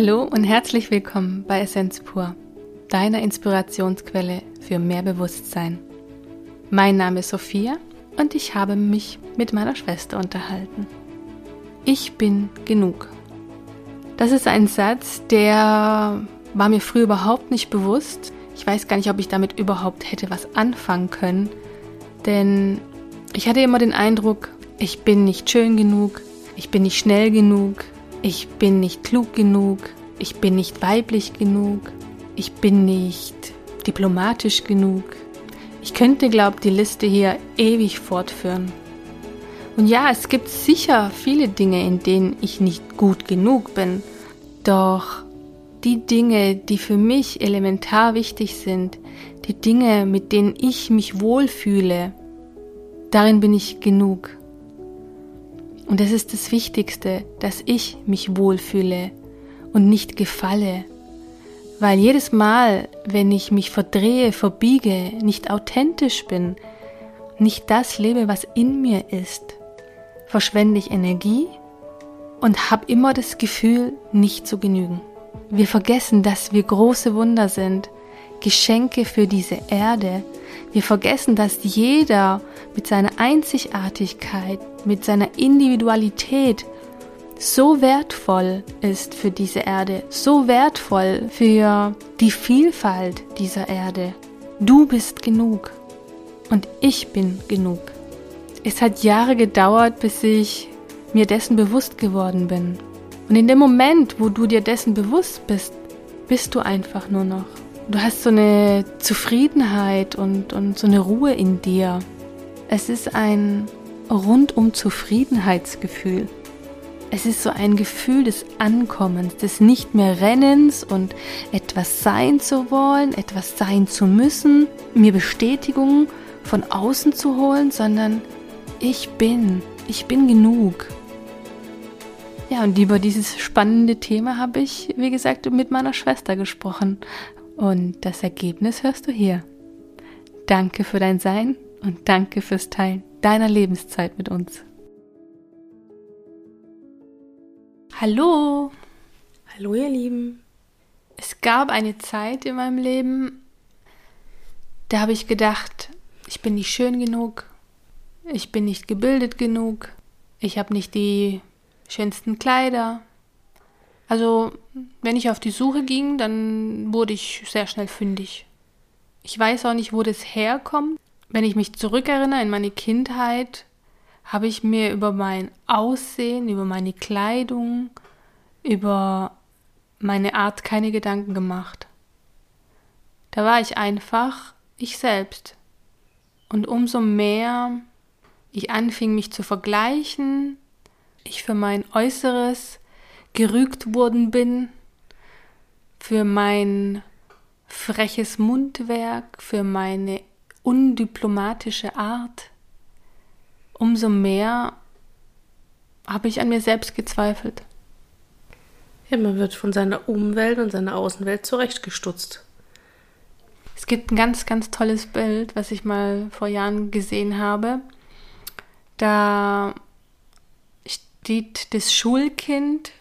Hallo und herzlich willkommen bei Essenz pur, deiner Inspirationsquelle für mehr Bewusstsein. Mein Name ist Sophia und ich habe mich mit meiner Schwester unterhalten. Ich bin genug. Das ist ein Satz, der war mir früher überhaupt nicht bewusst. Ich weiß gar nicht, ob ich damit überhaupt hätte was anfangen können, denn ich hatte immer den Eindruck, ich bin nicht schön genug, ich bin nicht schnell genug, ich bin nicht klug genug, ich bin nicht weiblich genug, ich bin nicht diplomatisch genug. Ich könnte, glaubt, die Liste hier ewig fortführen. Und ja, es gibt sicher viele Dinge, in denen ich nicht gut genug bin. Doch die Dinge, die für mich elementar wichtig sind, die Dinge, mit denen ich mich wohlfühle, darin bin ich genug. Und es ist das Wichtigste, dass ich mich wohlfühle und nicht gefalle. Weil jedes Mal, wenn ich mich verdrehe, verbiege, nicht authentisch bin, nicht das lebe, was in mir ist, verschwende ich Energie und habe immer das Gefühl, nicht zu genügen. Wir vergessen, dass wir große Wunder sind, Geschenke für diese Erde. Wir vergessen, dass jeder mit seiner Einzigartigkeit, mit seiner Individualität so wertvoll ist für diese Erde, so wertvoll für die Vielfalt dieser Erde. Du bist genug und ich bin genug. Es hat Jahre gedauert, bis ich mir dessen bewusst geworden bin. Und in dem Moment, wo du dir dessen bewusst bist, bist du einfach nur noch. Du hast so eine Zufriedenheit und, und so eine Ruhe in dir. Es ist ein rundum Zufriedenheitsgefühl. Es ist so ein Gefühl des Ankommens, des nicht mehr Rennens und etwas sein zu wollen, etwas sein zu müssen, mir Bestätigung von außen zu holen, sondern ich bin, ich bin genug. Ja, und über dieses spannende Thema habe ich, wie gesagt, mit meiner Schwester gesprochen. Und das Ergebnis hörst du hier. Danke für dein Sein und danke fürs Teilen deiner Lebenszeit mit uns. Hallo! Hallo ihr Lieben! Es gab eine Zeit in meinem Leben, da habe ich gedacht, ich bin nicht schön genug, ich bin nicht gebildet genug, ich habe nicht die schönsten Kleider. Also, wenn ich auf die Suche ging, dann wurde ich sehr schnell fündig. Ich weiß auch nicht, wo das herkommt. Wenn ich mich zurückerinnere in meine Kindheit, habe ich mir über mein Aussehen, über meine Kleidung, über meine Art keine Gedanken gemacht. Da war ich einfach ich selbst. Und umso mehr ich anfing, mich zu vergleichen, ich für mein Äußeres gerügt worden bin, für mein freches Mundwerk, für meine undiplomatische Art, umso mehr habe ich an mir selbst gezweifelt. Ja, man wird von seiner Umwelt und seiner Außenwelt zurechtgestutzt. Es gibt ein ganz, ganz tolles Bild, was ich mal vor Jahren gesehen habe. Da steht das Schulkind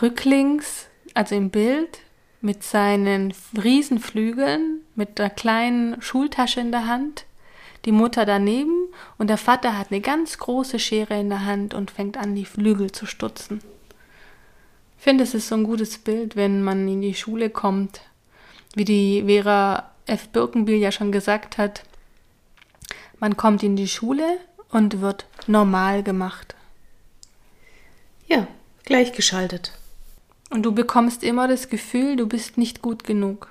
rücklings, also im Bild, mit seinen Riesenflügeln, mit der kleinen Schultasche in der Hand, die Mutter daneben und der Vater hat eine ganz große Schere in der Hand und fängt an, die Flügel zu stutzen. Ich finde, es ist so ein gutes Bild, wenn man in die Schule kommt, wie die Vera F. Birkenbiel ja schon gesagt hat. Man kommt in die Schule und wird normal gemacht. Ja, gleichgeschaltet. Und du bekommst immer das Gefühl, du bist nicht gut genug.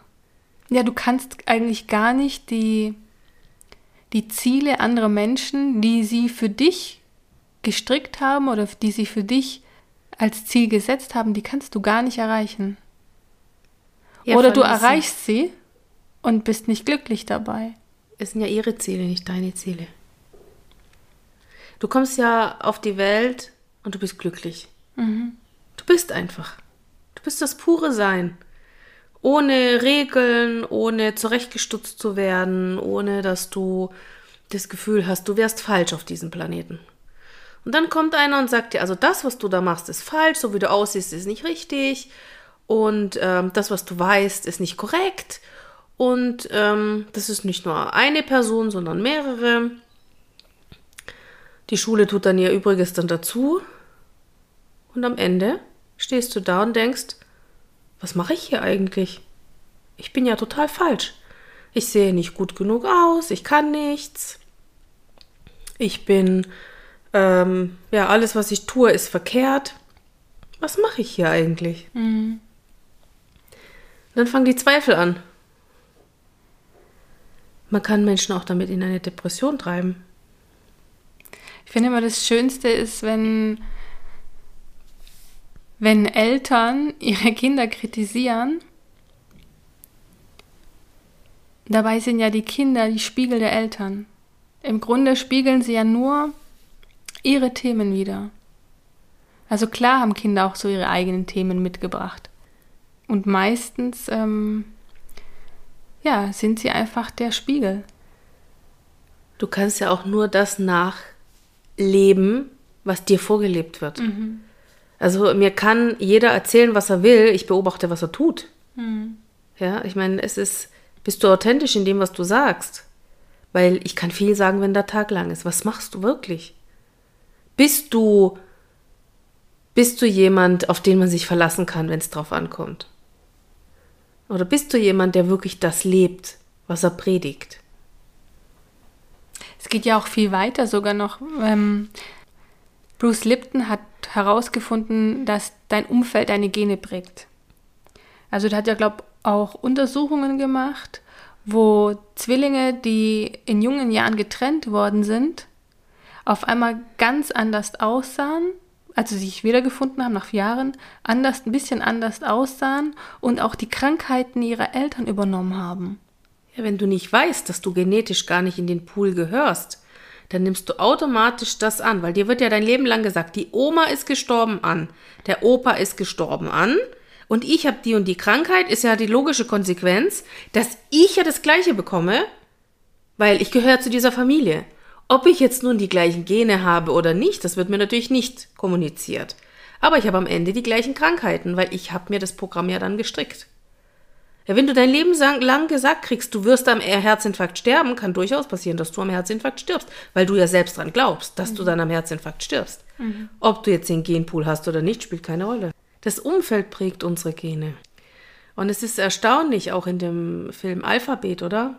Ja, du kannst eigentlich gar nicht die, die Ziele anderer Menschen, die sie für dich gestrickt haben oder die sie für dich als Ziel gesetzt haben, die kannst du gar nicht erreichen. Ja, oder du erreichst sie und bist nicht glücklich dabei. Es sind ja ihre Ziele, nicht deine Ziele. Du kommst ja auf die Welt und du bist glücklich. Mhm. Du bist einfach. Du bist das pure Sein. Ohne Regeln, ohne zurechtgestutzt zu werden, ohne dass du das Gefühl hast, du wärst falsch auf diesem Planeten. Und dann kommt einer und sagt dir, also das, was du da machst, ist falsch, so wie du aussiehst, ist nicht richtig. Und ähm, das, was du weißt, ist nicht korrekt. Und ähm, das ist nicht nur eine Person, sondern mehrere. Die Schule tut dann ihr Übriges dann dazu. Und am Ende stehst du da und denkst, was mache ich hier eigentlich? Ich bin ja total falsch. Ich sehe nicht gut genug aus, ich kann nichts. Ich bin, ähm, ja, alles, was ich tue, ist verkehrt. Was mache ich hier eigentlich? Mhm. Dann fangen die Zweifel an. Man kann Menschen auch damit in eine Depression treiben. Ich finde immer, das Schönste ist, wenn, wenn Eltern ihre Kinder kritisieren. Dabei sind ja die Kinder die Spiegel der Eltern. Im Grunde spiegeln sie ja nur ihre Themen wieder. Also klar haben Kinder auch so ihre eigenen Themen mitgebracht. Und meistens ähm, ja, sind sie einfach der Spiegel. Du kannst ja auch nur das nachleben, was dir vorgelebt wird. Mhm. Also mir kann jeder erzählen, was er will, ich beobachte, was er tut. Mhm. Ja, ich meine, es ist, bist du authentisch in dem, was du sagst? Weil ich kann viel sagen, wenn der Tag lang ist. Was machst du wirklich? Bist du, bist du jemand, auf den man sich verlassen kann, wenn es drauf ankommt? Oder bist du jemand, der wirklich das lebt, was er predigt? Es geht ja auch viel weiter sogar noch. Ähm, Bruce Lipton hat herausgefunden, dass dein Umfeld deine Gene prägt. Also der hat ja, glaube auch Untersuchungen gemacht, wo Zwillinge, die in jungen Jahren getrennt worden sind, auf einmal ganz anders aussahen als sie sich wiedergefunden haben nach Jahren, anders, ein bisschen anders aussahen und auch die Krankheiten ihrer Eltern übernommen haben. Ja, wenn du nicht weißt, dass du genetisch gar nicht in den Pool gehörst, dann nimmst du automatisch das an, weil dir wird ja dein Leben lang gesagt, die Oma ist gestorben an, der Opa ist gestorben an und ich habe die und die Krankheit, ist ja die logische Konsequenz, dass ich ja das gleiche bekomme, weil ich gehöre zu dieser Familie. Ob ich jetzt nun die gleichen Gene habe oder nicht, das wird mir natürlich nicht kommuniziert. Aber ich habe am Ende die gleichen Krankheiten, weil ich habe mir das Programm ja dann gestrickt. Ja, wenn du dein Leben lang gesagt kriegst, du wirst am Herzinfarkt sterben, kann durchaus passieren, dass du am Herzinfarkt stirbst, weil du ja selbst dran glaubst, dass mhm. du dann am Herzinfarkt stirbst. Mhm. Ob du jetzt den Genpool hast oder nicht, spielt keine Rolle. Das Umfeld prägt unsere Gene. Und es ist erstaunlich, auch in dem Film Alphabet, oder?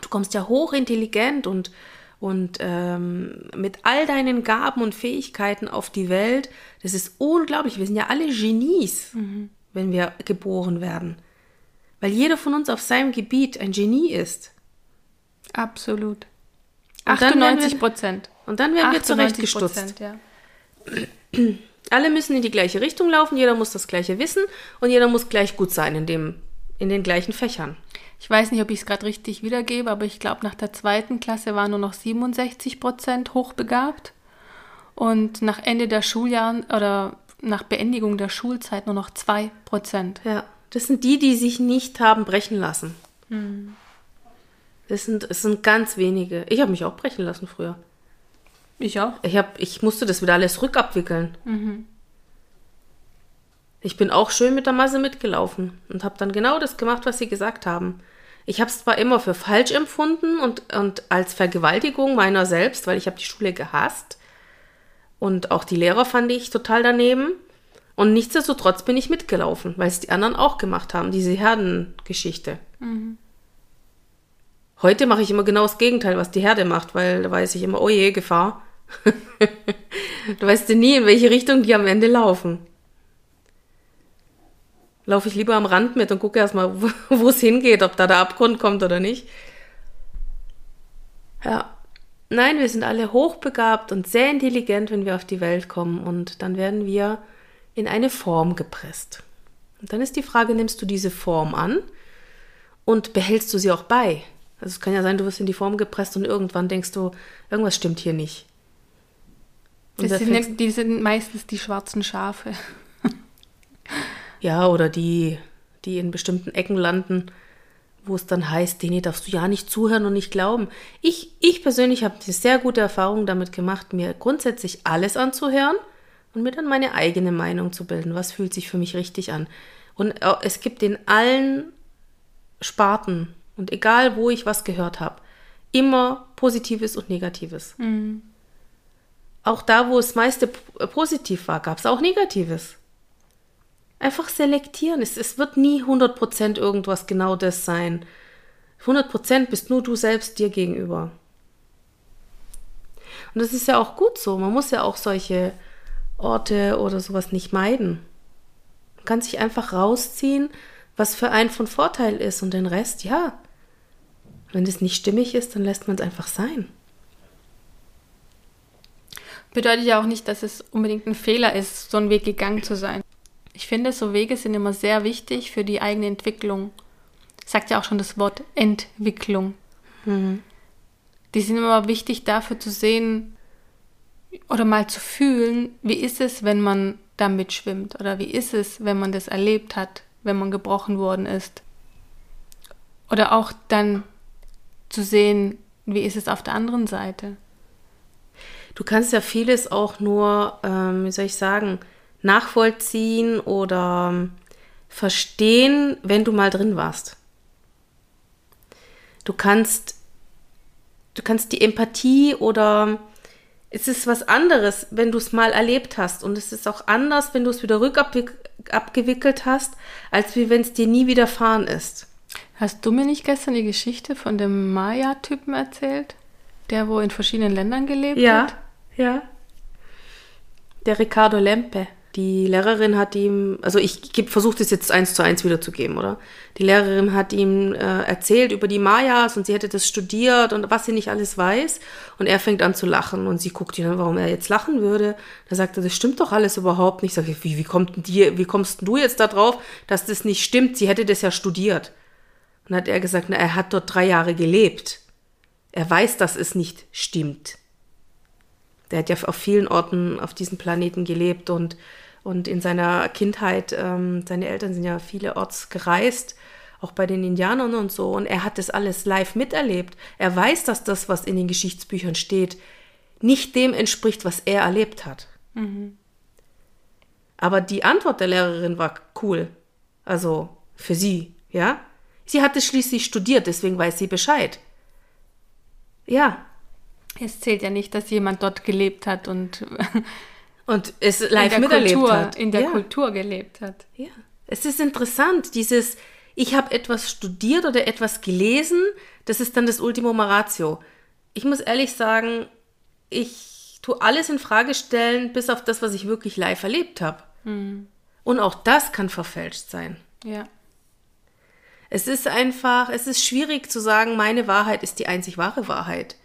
Du kommst ja hochintelligent und und ähm, mit all deinen Gaben und Fähigkeiten auf die Welt. Das ist unglaublich. Wir sind ja alle Genies, mhm. wenn wir geboren werden. Weil jeder von uns auf seinem Gebiet ein Genie ist. Absolut. 98 Prozent. Und dann werden wir zurechtgestutzt. Ja. Alle müssen in die gleiche Richtung laufen, jeder muss das gleiche wissen und jeder muss gleich gut sein in, dem, in den gleichen Fächern. Ich weiß nicht, ob ich es gerade richtig wiedergebe, aber ich glaube, nach der zweiten Klasse waren nur noch 67 Prozent hochbegabt. Und nach Ende der Schuljahren oder nach Beendigung der Schulzeit nur noch 2 Prozent. Ja, das sind die, die sich nicht haben brechen lassen. Hm. Das, sind, das sind ganz wenige. Ich habe mich auch brechen lassen früher. Ich auch. Ich, hab, ich musste das wieder alles rückabwickeln. Mhm. Ich bin auch schön mit der Masse mitgelaufen und habe dann genau das gemacht, was sie gesagt haben. Ich habe es zwar immer für falsch empfunden und, und als Vergewaltigung meiner selbst, weil ich habe die Schule gehasst und auch die Lehrer fand ich total daneben. Und nichtsdestotrotz bin ich mitgelaufen, weil es die anderen auch gemacht haben, diese Herdengeschichte. Mhm. Heute mache ich immer genau das Gegenteil, was die Herde macht, weil da weiß ich immer, oh je, Gefahr. du weißt ja nie, in welche Richtung die am Ende laufen laufe ich lieber am Rand mit und gucke erstmal, wo es hingeht, ob da der Abgrund kommt oder nicht. Ja. Nein, wir sind alle hochbegabt und sehr intelligent, wenn wir auf die Welt kommen und dann werden wir in eine Form gepresst. Und dann ist die Frage, nimmst du diese Form an und behältst du sie auch bei? Also es kann ja sein, du wirst in die Form gepresst und irgendwann denkst du, irgendwas stimmt hier nicht. Sind, die sind meistens die schwarzen Schafe. Ja, oder die, die in bestimmten Ecken landen, wo es dann heißt, denen darfst du ja nicht zuhören und nicht glauben. Ich, ich persönlich habe eine sehr gute Erfahrung damit gemacht, mir grundsätzlich alles anzuhören und mir dann meine eigene Meinung zu bilden. Was fühlt sich für mich richtig an? Und es gibt in allen Sparten und egal wo ich was gehört habe, immer Positives und Negatives. Mhm. Auch da, wo es meiste positiv war, gab es auch Negatives. Einfach selektieren. Es, es wird nie 100% irgendwas genau das sein. 100% bist nur du selbst dir gegenüber. Und das ist ja auch gut so. Man muss ja auch solche Orte oder sowas nicht meiden. Man kann sich einfach rausziehen, was für einen von Vorteil ist und den Rest, ja. Wenn es nicht stimmig ist, dann lässt man es einfach sein. Bedeutet ja auch nicht, dass es unbedingt ein Fehler ist, so einen Weg gegangen zu sein. Ich finde, so Wege sind immer sehr wichtig für die eigene Entwicklung. Sagt ja auch schon das Wort Entwicklung. Mhm. Die sind immer wichtig dafür zu sehen oder mal zu fühlen, wie ist es, wenn man da mitschwimmt oder wie ist es, wenn man das erlebt hat, wenn man gebrochen worden ist. Oder auch dann zu sehen, wie ist es auf der anderen Seite. Du kannst ja vieles auch nur, ähm, wie soll ich sagen, nachvollziehen oder ähm, verstehen, wenn du mal drin warst. Du kannst, du kannst die Empathie oder es ist was anderes, wenn du es mal erlebt hast und es ist auch anders, wenn du es wieder rückabgewickelt hast, als wie wenn es dir nie widerfahren ist. Hast du mir nicht gestern die Geschichte von dem Maya-Typen erzählt, der wo in verschiedenen Ländern gelebt ja, hat? Ja, ja. Der Ricardo Lempe die Lehrerin hat ihm, also ich versuche das jetzt eins zu eins wiederzugeben, oder? Die Lehrerin hat ihm äh, erzählt über die Mayas und sie hätte das studiert und was sie nicht alles weiß. Und er fängt an zu lachen und sie guckt ihn an, warum er jetzt lachen würde. Da sagt er, das stimmt doch alles überhaupt nicht. Ich, wie, wie, kommt dir, wie kommst du jetzt da drauf, dass das nicht stimmt? Sie hätte das ja studiert. Und hat er gesagt, na, er hat dort drei Jahre gelebt. Er weiß, dass es nicht stimmt. Der hat ja auf vielen Orten auf diesem Planeten gelebt und und in seiner Kindheit, ähm, seine Eltern sind ja vielerorts gereist, auch bei den Indianern und so. Und er hat das alles live miterlebt. Er weiß, dass das, was in den Geschichtsbüchern steht, nicht dem entspricht, was er erlebt hat. Mhm. Aber die Antwort der Lehrerin war cool. Also für sie, ja. Sie hat es schließlich studiert, deswegen weiß sie Bescheid. Ja. Es zählt ja nicht, dass jemand dort gelebt hat und und es live miterlebt Kultur, hat. In der ja. Kultur gelebt hat. Ja. Es ist interessant, dieses, ich habe etwas studiert oder etwas gelesen, das ist dann das Ultimo Ratio. Ich muss ehrlich sagen, ich tue alles in Frage stellen, bis auf das, was ich wirklich live erlebt habe. Mhm. Und auch das kann verfälscht sein. Ja. Es ist einfach, es ist schwierig zu sagen, meine Wahrheit ist die einzig wahre Wahrheit.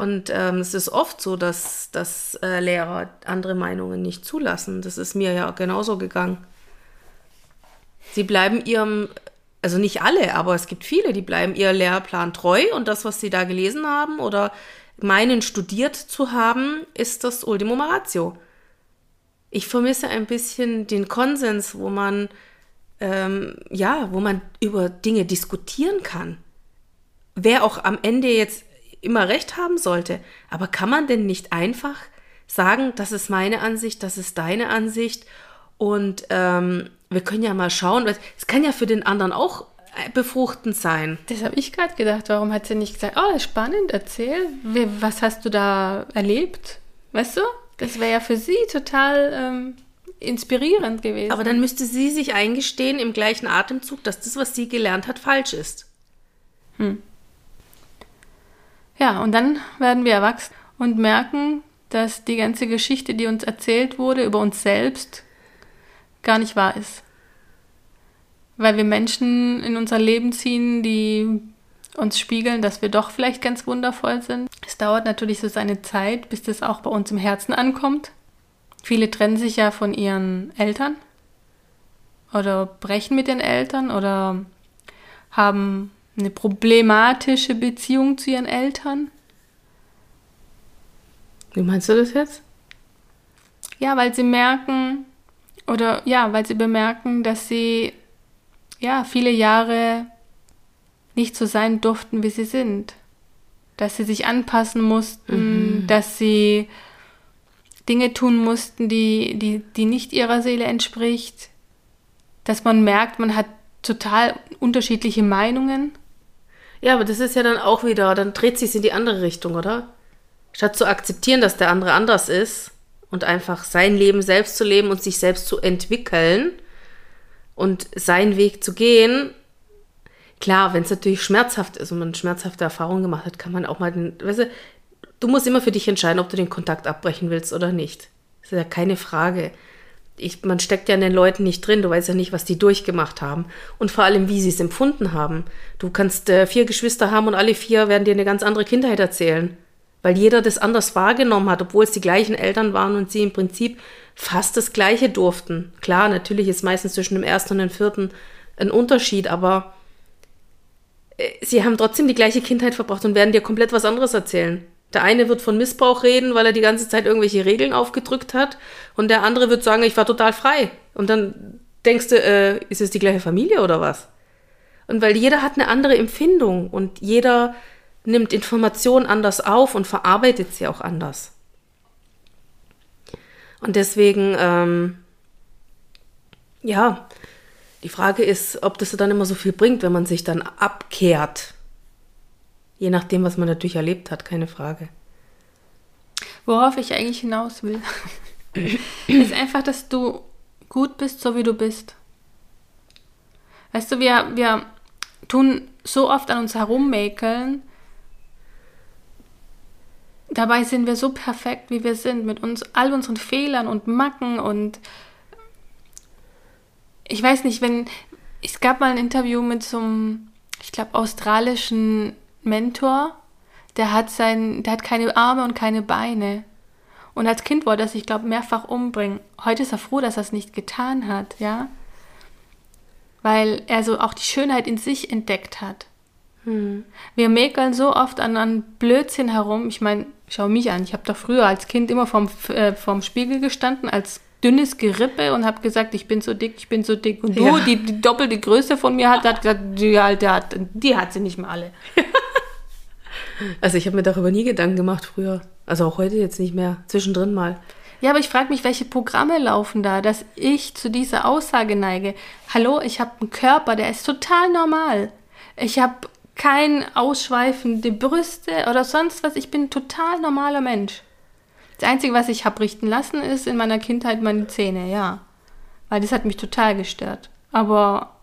Und ähm, es ist oft so, dass, dass äh, Lehrer andere Meinungen nicht zulassen. Das ist mir ja genauso gegangen. Sie bleiben ihrem, also nicht alle, aber es gibt viele, die bleiben ihr Lehrplan treu und das, was sie da gelesen haben oder meinen studiert zu haben, ist das Ultimum Ratio. Ich vermisse ein bisschen den Konsens, wo man ähm, ja, wo man über Dinge diskutieren kann. Wer auch am Ende jetzt immer recht haben sollte. Aber kann man denn nicht einfach sagen, das ist meine Ansicht, das ist deine Ansicht und ähm, wir können ja mal schauen, es kann ja für den anderen auch äh, befruchtend sein. Das habe ich gerade gedacht. Warum hat sie nicht gesagt, oh, spannend, erzähl, was hast du da erlebt? Weißt du? Das wäre ja für sie total ähm, inspirierend gewesen. Aber dann müsste sie sich eingestehen im gleichen Atemzug, dass das, was sie gelernt hat, falsch ist. Hm. Ja, und dann werden wir erwachsen und merken, dass die ganze Geschichte, die uns erzählt wurde über uns selbst, gar nicht wahr ist. Weil wir Menschen in unser Leben ziehen, die uns spiegeln, dass wir doch vielleicht ganz wundervoll sind. Es dauert natürlich so seine Zeit, bis das auch bei uns im Herzen ankommt. Viele trennen sich ja von ihren Eltern oder brechen mit den Eltern oder haben eine problematische Beziehung zu ihren Eltern. Wie meinst du das jetzt? Ja, weil sie merken, oder ja, weil sie bemerken, dass sie ja viele Jahre nicht so sein durften, wie sie sind. Dass sie sich anpassen mussten, mhm. dass sie Dinge tun mussten, die, die, die nicht ihrer Seele entspricht. Dass man merkt, man hat total unterschiedliche Meinungen. Ja, aber das ist ja dann auch wieder, dann dreht sich in die andere Richtung, oder? Statt zu akzeptieren, dass der andere anders ist und einfach sein Leben selbst zu leben und sich selbst zu entwickeln und seinen Weg zu gehen. Klar, wenn es natürlich schmerzhaft ist und man schmerzhafte Erfahrungen gemacht hat, kann man auch mal den, weißt du, du musst immer für dich entscheiden, ob du den Kontakt abbrechen willst oder nicht. Das ist ja keine Frage ich, man steckt ja in den Leuten nicht drin, du weißt ja nicht, was die durchgemacht haben und vor allem, wie sie es empfunden haben. Du kannst äh, vier Geschwister haben und alle vier werden dir eine ganz andere Kindheit erzählen, weil jeder das anders wahrgenommen hat, obwohl es die gleichen Eltern waren und sie im Prinzip fast das Gleiche durften. Klar, natürlich ist meistens zwischen dem ersten und dem vierten ein Unterschied, aber äh, sie haben trotzdem die gleiche Kindheit verbracht und werden dir komplett was anderes erzählen. Der eine wird von Missbrauch reden, weil er die ganze Zeit irgendwelche Regeln aufgedrückt hat. Und der andere wird sagen, ich war total frei. Und dann denkst du, äh, ist es die gleiche Familie oder was? Und weil jeder hat eine andere Empfindung und jeder nimmt Informationen anders auf und verarbeitet sie auch anders. Und deswegen, ähm, ja, die Frage ist, ob das dann immer so viel bringt, wenn man sich dann abkehrt Je nachdem, was man natürlich erlebt hat, keine Frage. Worauf ich eigentlich hinaus will, ist einfach, dass du gut bist, so wie du bist. Weißt du, wir, wir tun so oft an uns herummäkeln. Dabei sind wir so perfekt, wie wir sind, mit uns all unseren Fehlern und Macken und ich weiß nicht, wenn es gab mal ein Interview mit so einem, ich glaube, australischen Mentor, der hat sein, der hat keine Arme und keine Beine. Und als Kind wollte er sich, glaube ich, mehrfach umbringen. Heute ist er froh, dass er es nicht getan hat, ja. Weil er so auch die Schönheit in sich entdeckt hat. Hm. Wir mäkeln so oft an, an Blödsinn herum. Ich meine, schau mich an. Ich habe doch früher als Kind immer vorm, äh, vorm Spiegel gestanden, als dünnes Gerippe und habe gesagt, ich bin so dick, ich bin so dick. Und du, ja. die, die doppelte Größe von mir hat, hat gesagt, die, Alte hat, die hat sie nicht mehr alle. Also ich habe mir darüber nie Gedanken gemacht früher. Also auch heute jetzt nicht mehr. Zwischendrin mal. Ja, aber ich frage mich, welche Programme laufen da, dass ich zu dieser Aussage neige. Hallo, ich habe einen Körper, der ist total normal. Ich habe keine ausschweifende Brüste oder sonst was. Ich bin ein total normaler Mensch. Das Einzige, was ich habe richten lassen, ist in meiner Kindheit meine Zähne, ja. Weil das hat mich total gestört. Aber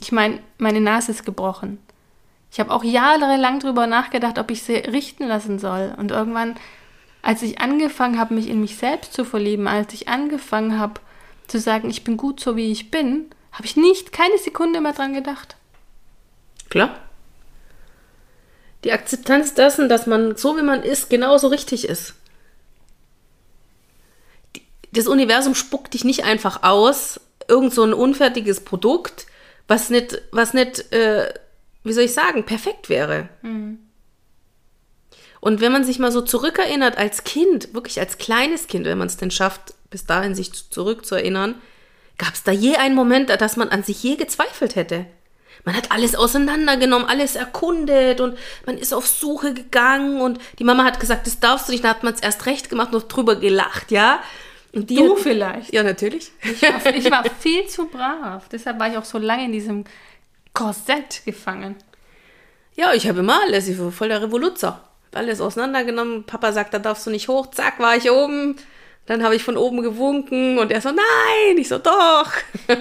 ich meine, meine Nase ist gebrochen. Ich habe auch jahrelang darüber nachgedacht, ob ich sie richten lassen soll. Und irgendwann, als ich angefangen habe, mich in mich selbst zu verlieben, als ich angefangen habe zu sagen, ich bin gut so wie ich bin, habe ich nicht keine Sekunde mehr dran gedacht. Klar. Die Akzeptanz dessen, dass man so wie man ist, genauso richtig ist. Das Universum spuckt dich nicht einfach aus, irgend so ein unfertiges Produkt, was nicht, was nicht äh, wie soll ich sagen, perfekt wäre. Mhm. Und wenn man sich mal so zurückerinnert als Kind, wirklich als kleines Kind, wenn man es denn schafft, bis dahin sich zurückzuerinnern, gab es da je einen Moment, dass man an sich je gezweifelt hätte? Man hat alles auseinandergenommen, alles erkundet und man ist auf Suche gegangen und die Mama hat gesagt, das darfst du nicht, dann hat man es erst recht gemacht, noch drüber gelacht, ja. Und die du hat, vielleicht. Ja, natürlich. Ich war, ich war viel zu brav. Deshalb war ich auch so lange in diesem Korsett gefangen. Ja, ich habe immer alles. Ich war voll der Revoluzer. Alles auseinandergenommen. Papa sagt, da darfst du nicht hoch. Zack, war ich oben. Dann habe ich von oben gewunken und er so, nein. Ich so, doch.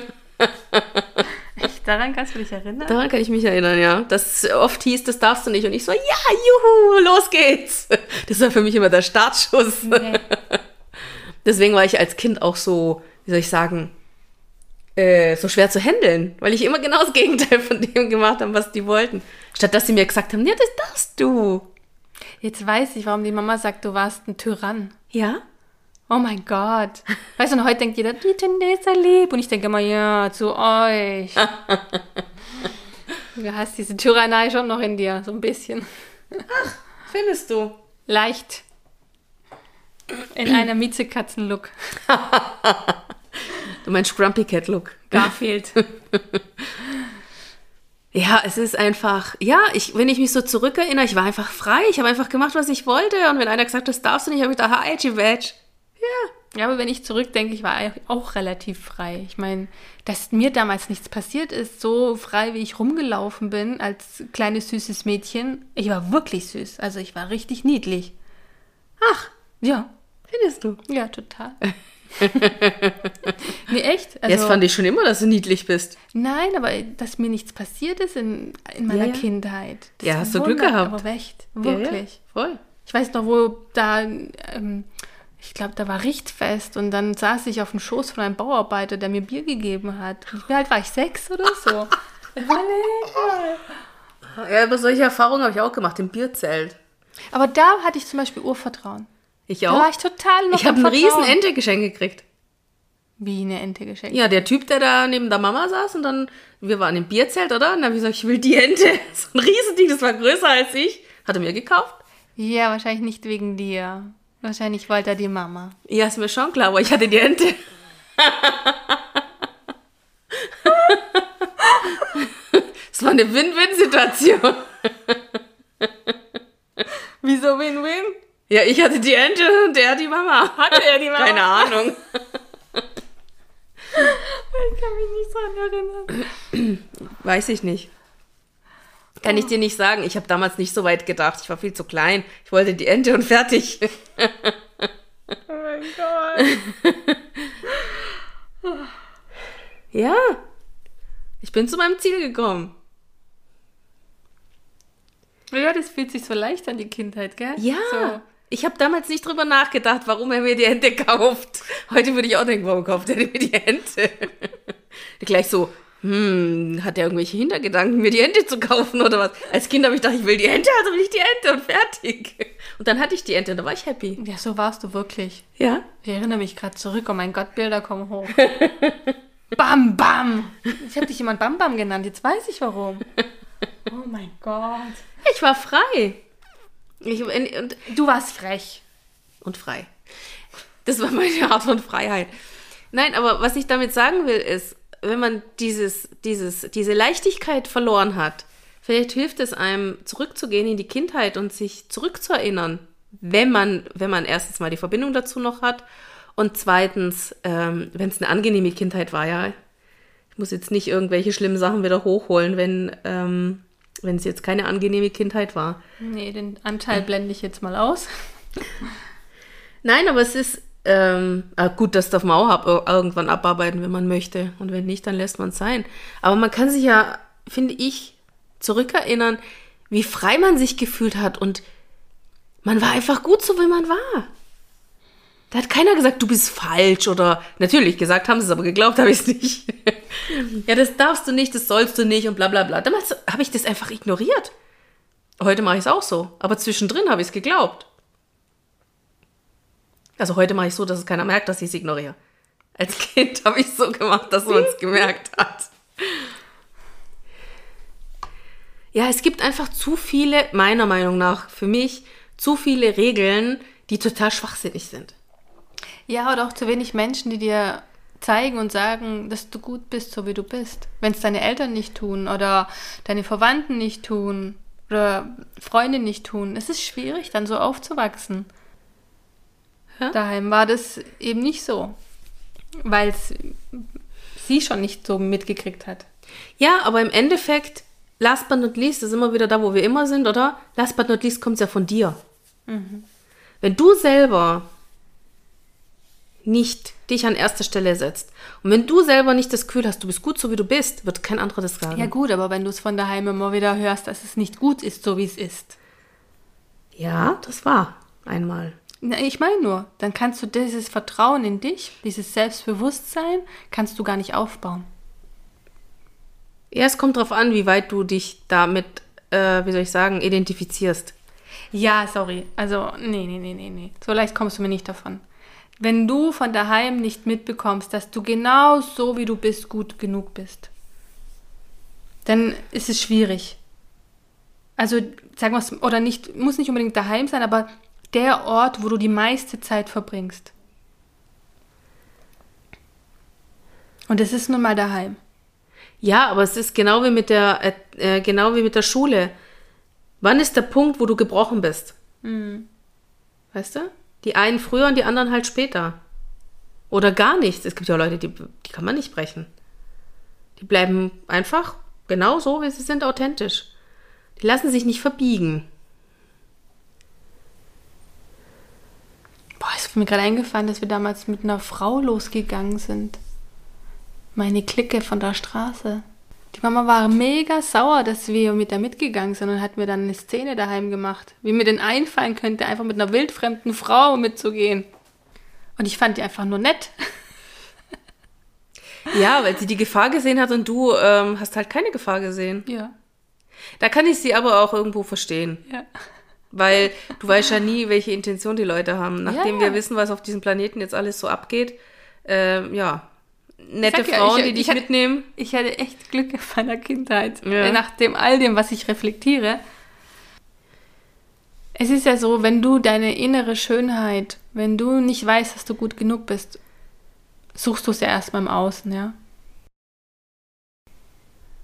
Echt, daran kannst du dich erinnern? Daran kann ich mich erinnern, ja. Das oft hieß, das darfst du nicht. Und ich so, ja, juhu, los geht's. Das war für mich immer der Startschuss. Nee. Deswegen war ich als Kind auch so, wie soll ich sagen, äh, so schwer zu handeln, weil ich immer genau das Gegenteil von dem gemacht habe, was die wollten. Statt dass sie mir gesagt haben, ja, das darfst du. Jetzt weiß ich, warum die Mama sagt, du warst ein Tyrann. Ja? Oh mein Gott. Weißt du, und heute denkt jeder, die Theresa lieb. Und ich denke immer, ja, zu euch. du hast diese Tyrannei schon noch in dir, so ein bisschen. Ach, findest du? Leicht. In einer Miezekatzen-Look. Du meinst Grumpy Cat Look. Garfield. Ja, es ist einfach, ja, ich, wenn ich mich so zurückerinnere, ich war einfach frei. Ich habe einfach gemacht, was ich wollte. Und wenn einer gesagt hat, das darfst du nicht, habe ich gedacht, hi, Badge. Ja, aber wenn ich zurückdenke, ich war auch relativ frei. Ich meine, dass mir damals nichts passiert ist, so frei wie ich rumgelaufen bin als kleines süßes Mädchen. Ich war wirklich süß. Also ich war richtig niedlich. Ach, ja, findest du? Ja, total. nee, echt? Also, Jetzt fand ich schon immer, dass du niedlich bist. Nein, aber dass mir nichts passiert ist in, in meiner ja, ja. Kindheit. Das ja, hast du Glück gehabt. Aber echt, wirklich. Ja, voll. Ich weiß noch, wo da, ähm, ich glaube, da war Richtfest und dann saß ich auf dem Schoß von einem Bauarbeiter, der mir Bier gegeben hat. Wie alt war ich? Sechs oder so? ja, aber solche Erfahrungen habe ich auch gemacht, im Bierzelt. Aber da hatte ich zum Beispiel Urvertrauen. Ich auch. Da war ich total noch Ich habe eine riesen Ente geschenkt gekriegt. Wie eine Ente geschenkt? Ja, der Typ, der da neben der Mama saß und dann, wir waren im Bierzelt, oder? Und dann habe ich gesagt, ich will die Ente. So ein Riesending, das war größer als ich. Hat er mir gekauft? Ja, wahrscheinlich nicht wegen dir. Wahrscheinlich wollte er die Mama. Ja, ist mir schon klar, aber ich hatte die Ente. Es war eine Win-Win-Situation. Wieso Win-Win? Ja, ich hatte die Ente und der die Mama. Hatte er die Mama? Keine Ahnung. Ich kann mich nicht daran erinnern. Weiß ich nicht. Kann ich dir nicht sagen. Ich habe damals nicht so weit gedacht. Ich war viel zu klein. Ich wollte die Ente und fertig. oh mein Gott. ja. Ich bin zu meinem Ziel gekommen. Ja, das fühlt sich so leicht an die Kindheit, gell? Ja. So. Ich habe damals nicht drüber nachgedacht, warum er mir die Ente kauft. Heute würde ich auch denken, warum kauft er mir die Ente? Gleich so, hm, hat er irgendwelche Hintergedanken, mir die Ente zu kaufen oder was? Als Kind habe ich gedacht, ich will die Ente, also will ich die Ente und fertig. Und dann hatte ich die Ente und da war ich happy. Ja, so warst du wirklich. Ja? Ich erinnere mich gerade zurück, oh mein Gott, Bilder kommen hoch. bam, bam. Ich habe dich jemand Bam Bam genannt, jetzt weiß ich warum. Oh mein Gott. Ich war frei. Ich, und du warst frech. Und frei. Das war meine Art von Freiheit. Nein, aber was ich damit sagen will, ist, wenn man dieses, dieses, diese Leichtigkeit verloren hat, vielleicht hilft es einem, zurückzugehen in die Kindheit und sich zurückzuerinnern, wenn man, wenn man erstens mal die Verbindung dazu noch hat und zweitens, ähm, wenn es eine angenehme Kindheit war, ja. Ich muss jetzt nicht irgendwelche schlimmen Sachen wieder hochholen, wenn, ähm, wenn es jetzt keine angenehme Kindheit war. Nee, den Anteil blende ich jetzt mal aus. Nein, aber es ist ähm, ah, gut, das darf man auch ab, irgendwann abarbeiten, wenn man möchte. Und wenn nicht, dann lässt man es sein. Aber man kann sich ja, finde ich, zurückerinnern, wie frei man sich gefühlt hat. Und man war einfach gut so, wie man war. Da hat keiner gesagt, du bist falsch oder natürlich gesagt haben sie es, aber geglaubt habe ich es nicht. ja, das darfst du nicht, das sollst du nicht und bla bla bla. Damals habe ich das einfach ignoriert. Heute mache ich es auch so, aber zwischendrin habe ich es geglaubt. Also heute mache ich so, dass es keiner merkt, dass ich es ignoriere. Als Kind habe ich so gemacht, dass man es gemerkt hat. Ja, es gibt einfach zu viele, meiner Meinung nach, für mich, zu viele Regeln, die total schwachsinnig sind. Ja, oder auch zu wenig Menschen, die dir zeigen und sagen, dass du gut bist, so wie du bist. Wenn es deine Eltern nicht tun oder deine Verwandten nicht tun oder Freunde nicht tun, es ist schwierig, dann so aufzuwachsen. Ja? Daheim war das eben nicht so, weil es sie schon nicht so mitgekriegt hat. Ja, aber im Endeffekt, last but not least, ist immer wieder da, wo wir immer sind, oder? Last but not least kommt es ja von dir. Mhm. Wenn du selber nicht dich an erster Stelle setzt. Und wenn du selber nicht das Gefühl hast, du bist gut so wie du bist, wird kein anderer das sagen. Ja gut, aber wenn du es von daheim immer wieder hörst, dass es nicht gut ist, so wie es ist. Ja, das war einmal. Na, ich meine nur, dann kannst du dieses Vertrauen in dich, dieses Selbstbewusstsein, kannst du gar nicht aufbauen. Ja, es kommt darauf an, wie weit du dich damit, äh, wie soll ich sagen, identifizierst. Ja, sorry. Also, nee, nee, nee, nee, nee. So leicht kommst du mir nicht davon. Wenn du von daheim nicht mitbekommst, dass du genau so, wie du bist, gut genug bist, dann ist es schwierig. Also, sagen wir es, oder nicht, muss nicht unbedingt daheim sein, aber der Ort, wo du die meiste Zeit verbringst. Und es ist nun mal daheim. Ja, aber es ist genau wie mit der, äh, äh, genau wie mit der Schule. Wann ist der Punkt, wo du gebrochen bist? Weißt du? Die einen früher und die anderen halt später. Oder gar nichts. Es gibt ja Leute, die, die kann man nicht brechen. Die bleiben einfach genau so, wie sie sind, authentisch. Die lassen sich nicht verbiegen. Boah, ist mir gerade eingefallen, dass wir damals mit einer Frau losgegangen sind. Meine Clique von der Straße. Die Mama war mega sauer, dass wir mit der mitgegangen sind und hat mir dann eine Szene daheim gemacht. Wie mir denn einfallen könnte, einfach mit einer wildfremden Frau mitzugehen. Und ich fand die einfach nur nett. Ja, weil sie die Gefahr gesehen hat und du ähm, hast halt keine Gefahr gesehen. Ja. Da kann ich sie aber auch irgendwo verstehen. Ja. Weil du weißt ja nie, welche Intention die Leute haben. Nachdem Ja. wir wissen, was auf diesem Planeten jetzt alles so abgeht, ähm, ja, nette Ich ja, Frauen, ich- die ich dich hatte- mitnehmen. Ich hatte echt Glück in meiner Kindheit. Ja. Äh, Nach dem all dem, was ich reflektiere. Es ist ja so, wenn du deine innere Schönheit, wenn du nicht weißt, dass du gut genug bist, suchst du es ja erstmal im Außen, ja.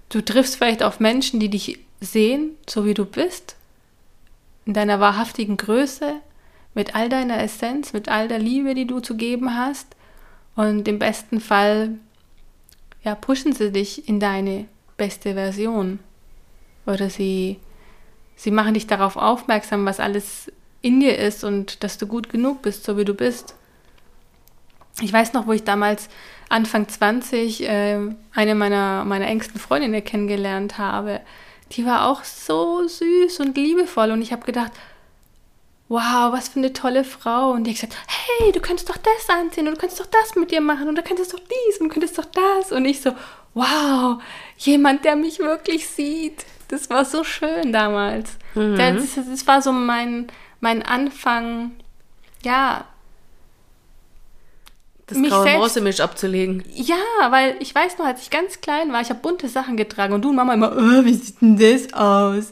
Du triffst vielleicht auf Menschen, die dich sehen, so wie du bist, in deiner wahrhaftigen Größe, mit all deiner Essenz, mit all der Liebe, die du zu geben hast. Und im besten Fall ja, pushen sie dich in deine beste Version. Oder sie, sie machen dich darauf aufmerksam, was alles in dir ist und dass du gut genug bist, so wie du bist. Ich weiß noch, wo ich damals Anfang 20 äh, eine meiner, meiner engsten Freundinnen kennengelernt habe. Die war auch so süß und liebevoll und ich habe gedacht, wow, was für eine tolle Frau. Und die hat gesagt, hey, du könntest doch das anziehen und du könntest doch das mit dir machen und du könntest doch dies und du könntest doch das. Und ich so, wow, jemand, der mich wirklich sieht. Das war so schön damals. Das, das war so mein, mein Anfang, ja, Das mich graue Mausemisch abzulegen. ja, weil ich weiß noch, als ich ganz klein war, ich habe bunte Sachen getragen und du und Mama immer, äh, wie sieht denn das aus?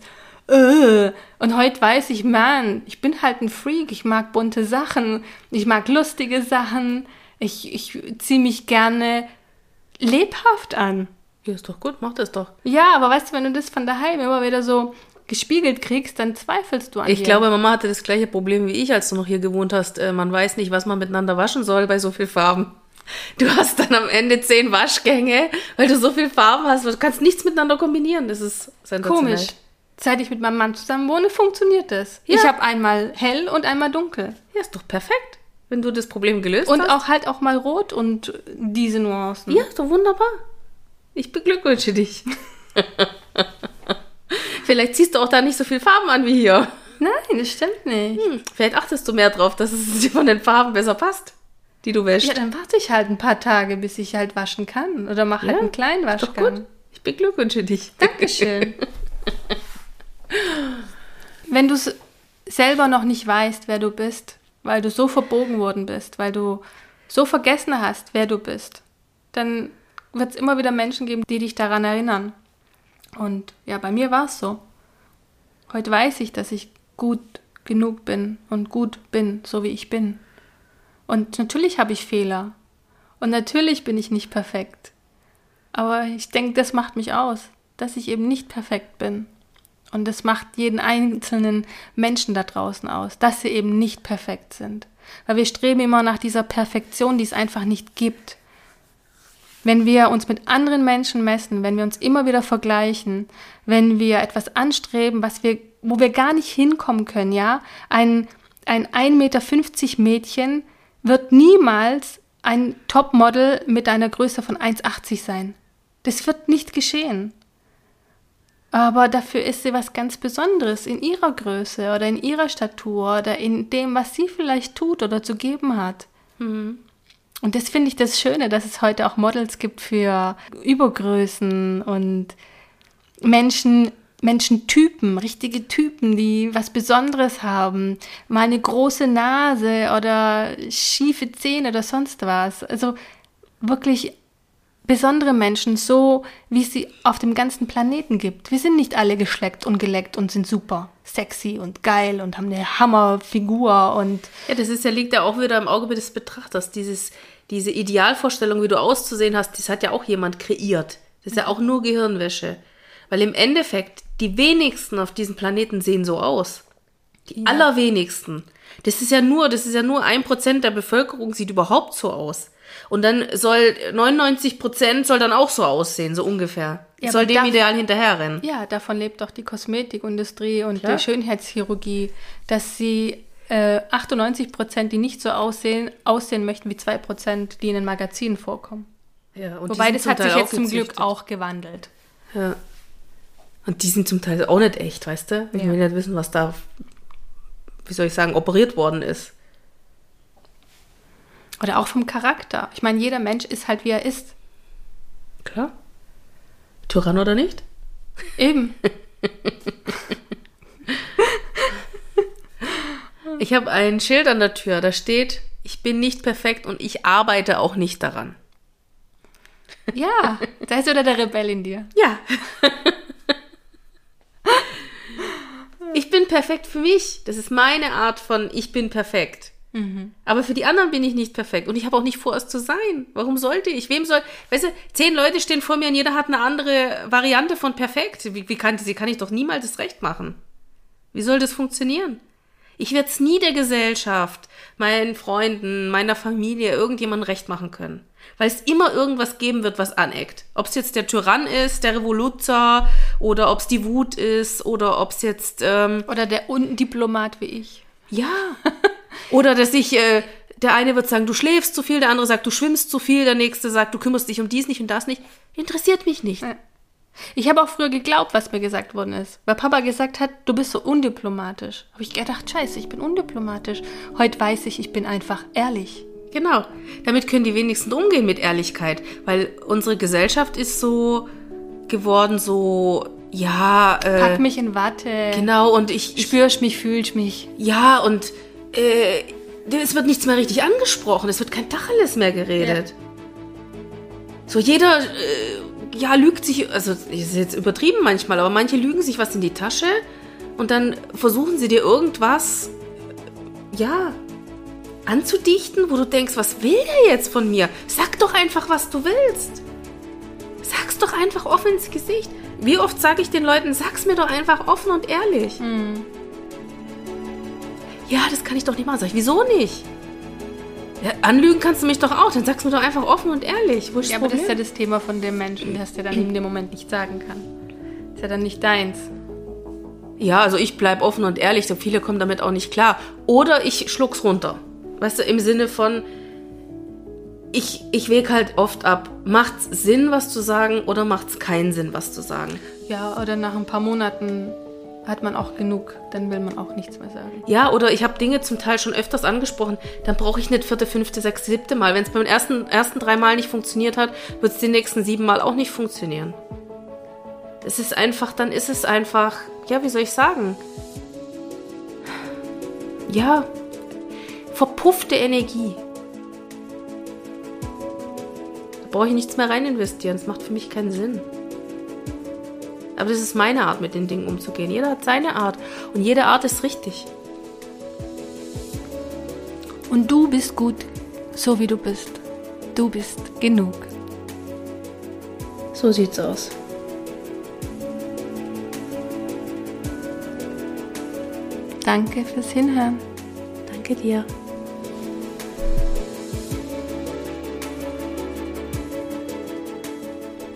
Äh. Und heute weiß ich, man, ich bin halt ein Freak, ich mag bunte Sachen, ich mag lustige Sachen, ich, ich ziehe mich gerne lebhaft an. Ja, ist doch gut, mach das doch. Ja, aber weißt du, wenn du das von daheim immer wieder so gespiegelt kriegst, dann zweifelst du an Ich dir. glaube, Mama hatte das gleiche Problem wie ich, als du noch hier gewohnt hast. Äh, man weiß nicht, was man miteinander waschen soll bei so viel Farben. Du hast dann am Ende zehn Waschgänge, weil du so viel Farben hast. Du kannst nichts miteinander kombinieren. Das ist sensationell. Komisch. Seit ich mit meinem Mann zusammen wohne, funktioniert das. Ja. Ich habe einmal hell und einmal dunkel. Ja, ist doch perfekt, wenn du das Problem gelöst Und hast. auch halt auch mal rot und diese Nuancen. Ja, ist doch wunderbar. Ich beglückwünsche dich. Vielleicht ziehst du auch da nicht so viel Farben an wie hier. Nein, das stimmt nicht. Hm, vielleicht achtest du mehr drauf, dass es dir von den Farben besser passt, die du wäschst. Ja, dann warte ich halt ein paar Tage, bis ich halt waschen kann. Oder mache halt Ja, einen kleinen Ist doch Waschgang. gut. Ich beglückwünsche dich. Dankeschön. Wenn du selber noch nicht weißt, wer du bist, weil du so verbogen worden bist, weil du so vergessen hast, wer du bist, dann wird es immer wieder Menschen geben, die dich daran erinnern. Und ja, bei mir war es so. Heute weiß ich, dass ich gut genug bin und gut bin, so wie ich bin. Und natürlich habe ich Fehler. Und natürlich bin ich nicht perfekt. Aber ich denke, das macht mich aus, dass ich eben nicht perfekt bin. Und das macht jeden einzelnen Menschen da draußen aus, dass sie eben nicht perfekt sind. Weil wir streben immer nach dieser Perfektion, die es einfach nicht gibt. Wenn wir uns mit anderen Menschen messen, wenn wir uns immer wieder vergleichen, wenn wir etwas anstreben, was wir, wo wir gar nicht hinkommen können, ja, ein, ein 1,50 Meter Mädchen wird niemals ein Topmodel mit einer Größe von 1,80 sein. Das wird nicht geschehen. Aber dafür ist sie was ganz Besonderes in ihrer Größe oder in ihrer Statur oder in dem, was sie vielleicht tut oder zu geben hat. Und das finde ich das Schöne, dass es heute auch Models gibt für Übergrößen und Menschen, Menschentypen, richtige Typen, die was Besonderes haben. Mal eine große Nase oder schiefe Zähne oder sonst was. Also wirklich besondere Menschen, so wie es sie auf dem ganzen Planeten gibt. Wir sind nicht alle geschleckt und geleckt und sind super sexy und geil und haben eine Hammerfigur und Ja, das ist ja, liegt ja auch wieder im Auge des Betrachters. Dieses, diese Idealvorstellung, wie du auszusehen hast, das hat ja auch jemand kreiert. Das ist ja auch nur Gehirnwäsche. Weil im Endeffekt, die wenigsten auf diesem Planeten sehen so aus. Die Ja. allerwenigsten. Das ist ja nur, das ist ja nur ein Prozent der Bevölkerung sieht überhaupt so aus. Und dann soll 99 Prozent soll dann auch so aussehen, so ungefähr. Ja, soll dem Ideal hinterherrennen. Ja, davon lebt auch die Kosmetikindustrie und Klar. die Schönheitschirurgie, dass sie äh, 98 Prozent, die nicht so aussehen, aussehen möchten wie 2 Prozent, die in den Magazinen vorkommen. Ja, und Wobei das hat sich jetzt zum. Glück auch gewandelt. Ja. Und die sind zum Teil auch nicht echt, weißt du? Ich Ja. will nicht wissen, was da, wie soll ich sagen, operiert worden ist. Oder auch vom Charakter. Ich meine, jeder Mensch ist halt, wie er ist. Klar. Tyrann oder nicht? Eben. Ich habe ein Schild an der Tür, da steht, ich bin nicht perfekt und ich arbeite auch nicht daran. Ja, da ist wieder der Rebell in dir. Ja. ich bin perfekt für mich. Das ist meine Art von ich bin perfekt. Aber für die anderen bin ich nicht perfekt. Und ich habe auch nicht vor, es zu sein. Warum sollte ich? Wem soll. Weißt du, zehn Leute stehen vor mir und jeder hat eine andere Variante von perfekt. Wie, wie kann, sie kann ich doch niemals das recht machen. Wie soll das funktionieren? Ich werde es nie der Gesellschaft, meinen Freunden, meiner Familie, irgendjemandem recht machen können. Weil es immer irgendwas geben wird, was aneckt. Ob es jetzt der Tyrann ist, der Revoluzer, oder ob es die Wut ist, oder ob es jetzt, ähm, Oder der Undiplomat wie ich. ja. oder dass ich, äh, der eine wird sagen, du schläfst zu viel, der andere sagt, du schwimmst zu viel, der nächste sagt, du kümmerst dich um dies nicht und das nicht. Interessiert mich nicht. Ja. Ich habe auch früher geglaubt, was mir gesagt worden ist. Weil Papa gesagt hat, du bist so undiplomatisch. Habe ich gedacht, scheiße, ich bin undiplomatisch. Heute weiß ich, ich bin einfach ehrlich. Genau. Damit können die wenigsten umgehen mit Ehrlichkeit, weil unsere Gesellschaft ist so geworden, so, ja, äh, Pack mich in Watte. genau, und ich, ich Spürst mich, fühlst mich. ja, und äh, es wird nichts mehr richtig angesprochen, es wird kein Tacheles mehr geredet. So jeder, äh, ja, lügt sich, also ist jetzt übertrieben manchmal, aber manche lügen sich was in die Tasche und dann versuchen sie dir irgendwas, ja, anzudichten, wo du denkst, was will der jetzt von mir? Sag doch einfach, was du willst. Sag's doch einfach offen ins Gesicht. Wie oft sage ich den Leuten, sag's mir doch einfach offen und ehrlich. Ja, das kann ich doch nicht machen. Sag ich, wieso nicht? Ja, anlügen kannst du mich doch auch. Dann sag's mir doch einfach offen und ehrlich. Wo ist Ja, das aber das ist ja das Thema von dem Menschen, das der dann in dem Moment nicht sagen kann. ist ja dann nicht deins. Ja, also ich bleib offen und ehrlich. So viele kommen damit auch nicht klar. Oder ich schluck's runter. Weißt du, im Sinne von, ich, ich wäge halt oft ab, macht's Sinn, was zu sagen, oder macht's keinen Sinn, was zu sagen? Ja, oder nach ein paar Monaten hat man auch genug, dann will man auch nichts mehr sagen. Ja, oder ich habe Dinge zum Teil schon öfters angesprochen, dann brauche ich nicht vierte, fünfte, sechste, siebte Mal. Wenn es beim ersten, ersten drei Mal nicht funktioniert hat, wird es die nächsten sieben Mal auch nicht funktionieren. Es ist einfach, dann ist es einfach, ja, wie soll ich sagen? Ja, verpuffte Energie. Da brauche ich nichts mehr rein investieren. Das macht für mich keinen Sinn. Aber das ist meine Art, mit den Dingen umzugehen. Jeder hat seine Art. Und jede Art ist richtig. Und du bist gut, so wie du bist. Du bist genug. So sieht's aus. Danke fürs Hinhören. Danke dir.